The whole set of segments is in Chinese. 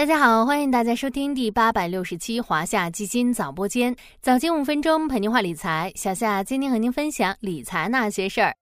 大家好，欢迎大家收听第八百六十七华夏基金早播间，早间五分钟陪您话理财。小夏今天和您分享理财那些事儿。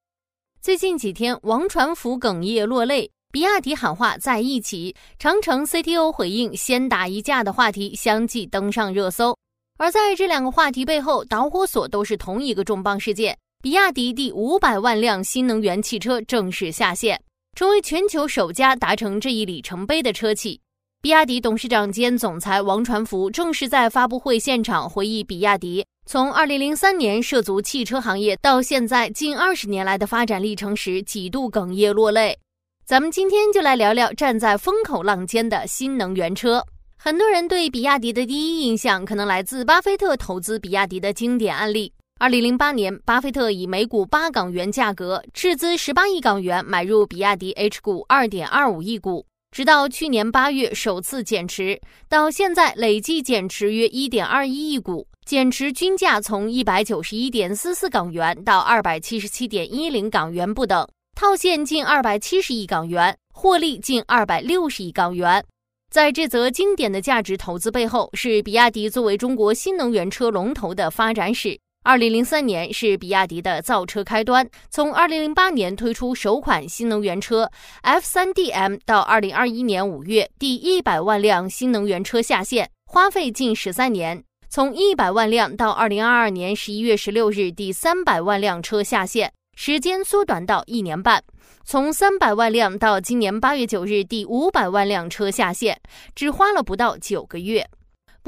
最近几天，王传福哽咽落泪，比亚迪喊话在一起，长城 CTO 回应先打一架的话题相继登上热搜。而在这两个话题背后，导火索都是同一个重磅事件：比亚迪第五百万辆新能源汽车正式下线，成为全球首家达成这一里程碑的车企。比亚迪董事长兼总裁王传福正式在发布会现场回忆比亚迪从2003年涉足汽车行业到现在近二十年来的发展历程时，几度哽咽落泪。咱们今天就来聊聊站在风口浪尖的新能源车。很多人对比亚迪的第一印象可能来自巴菲特投资比亚迪的经典案例。2008年，巴菲特以每股八港元价格斥资十八亿港元买入比亚迪 H 股2.25亿股。直到去年八月首次减持，到现在累计减持约一点二一亿股，减持均价从一百九十一点四四港元到二百七十七点一零港元不等，套现近二百七十亿港元，获利近二百六十亿港元。在这则经典的价值投资背后，是比亚迪作为中国新能源车龙头的发展史。二零零三年是比亚迪的造车开端。从二零零八年推出首款新能源车 F 三 DM 到二零二一年五月第一百万辆新能源车下线，花费近十三年。从一百万辆到二零二二年十一月十六日第三百万辆车下线，时间缩短到一年半。从三百万辆到今年八月九日第五百万辆车下线，只花了不到九个月。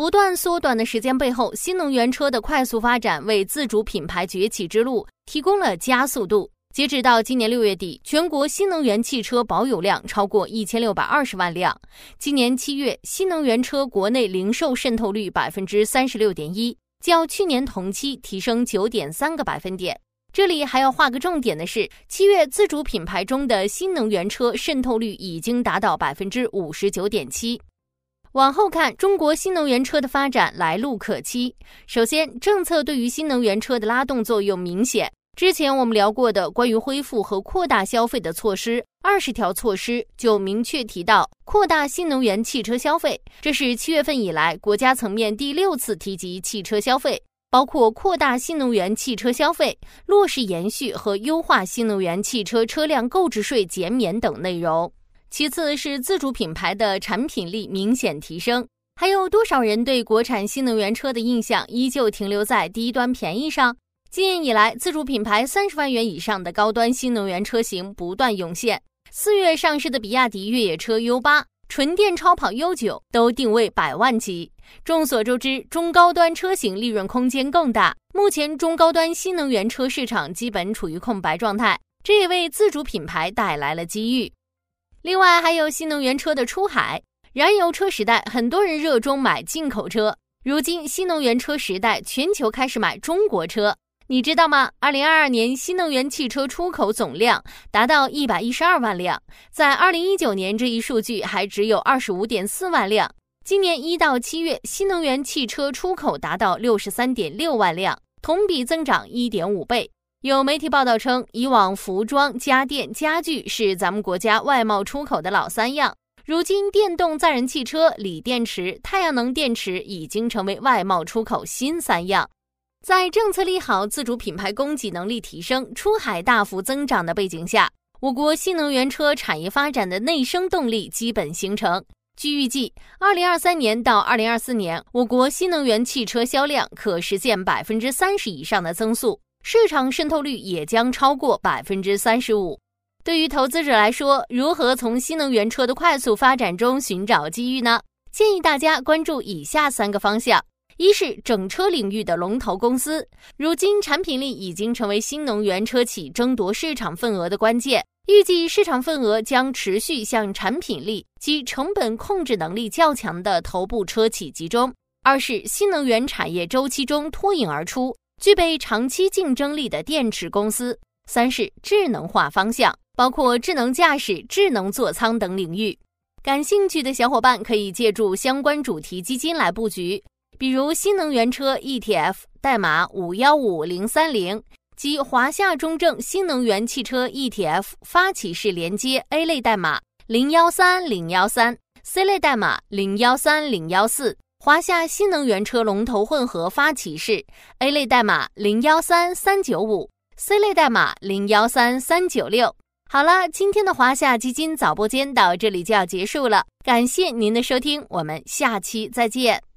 不断缩短的时间背后，新能源车的快速发展为自主品牌崛起之路提供了加速度。截止到今年六月底，全国新能源汽车保有量超过一千六百二十万辆。今年七月，新能源车国内零售渗透率百分之三十六点一，较去年同期提升九点三个百分点。这里还要画个重点的是，七月自主品牌中的新能源车渗透率已经达到百分之五十九点七。往后看，中国新能源车的发展来路可期。首先，政策对于新能源车的拉动作用明显。之前我们聊过的关于恢复和扩大消费的措施，二十条措施就明确提到扩大新能源汽车消费。这是七月份以来国家层面第六次提及汽车消费，包括扩大新能源汽车消费、落实延续和优化新能源汽车车辆购置税减免等内容。其次是自主品牌的产品力明显提升，还有多少人对国产新能源车的印象依旧停留在低端便宜上？今年以来，自主品牌三十万元以上的高端新能源车型不断涌现。四月上市的比亚迪越野车 U 八、纯电超跑 U 九都定位百万级。众所周知，中高端车型利润空间更大。目前中高端新能源车市场基本处于空白状态，这也为自主品牌带来了机遇。另外还有新能源车的出海，燃油车时代，很多人热衷买进口车。如今新能源车时代，全球开始买中国车。你知道吗？二零二二年新能源汽车出口总量达到一百一十二万辆，在二零一九年这一数据还只有二十五点四万辆。今年一到七月，新能源汽车出口达到六十三点六万辆，同比增长一点五倍。有媒体报道称，以往服装、家电、家具是咱们国家外贸出口的老三样，如今电动载人汽车、锂电池、太阳能电池已经成为外贸出口新三样。在政策利好、自主品牌供给能力提升、出海大幅增长的背景下，我国新能源车产业发展的内生动力基本形成。据预计，二零二三年到二零二四年，我国新能源汽车销量可实现百分之三十以上的增速。市场渗透率也将超过百分之三十五。对于投资者来说，如何从新能源车的快速发展中寻找机遇呢？建议大家关注以下三个方向：一是整车领域的龙头公司，如今产品力已经成为新能源车企争夺市场份额的关键，预计市场份额将持续向产品力及成本控制能力较强的头部车企集中；二是新能源产业周期中脱颖而出。具备长期竞争力的电池公司。三是智能化方向，包括智能驾驶、智能座舱等领域。感兴趣的小伙伴可以借助相关主题基金来布局，比如新能源车 ETF 代码五幺五零三零及华夏中证新能源汽车 ETF 发起式连接 A 类代码零幺三零幺三。，C 类代码零幺三零幺四。华夏新能源车龙头混合发起式，A 类代码零幺三三九五，C 类代码零幺三三九六。好了，今天的华夏基金早播间到这里就要结束了，感谢您的收听，我们下期再见。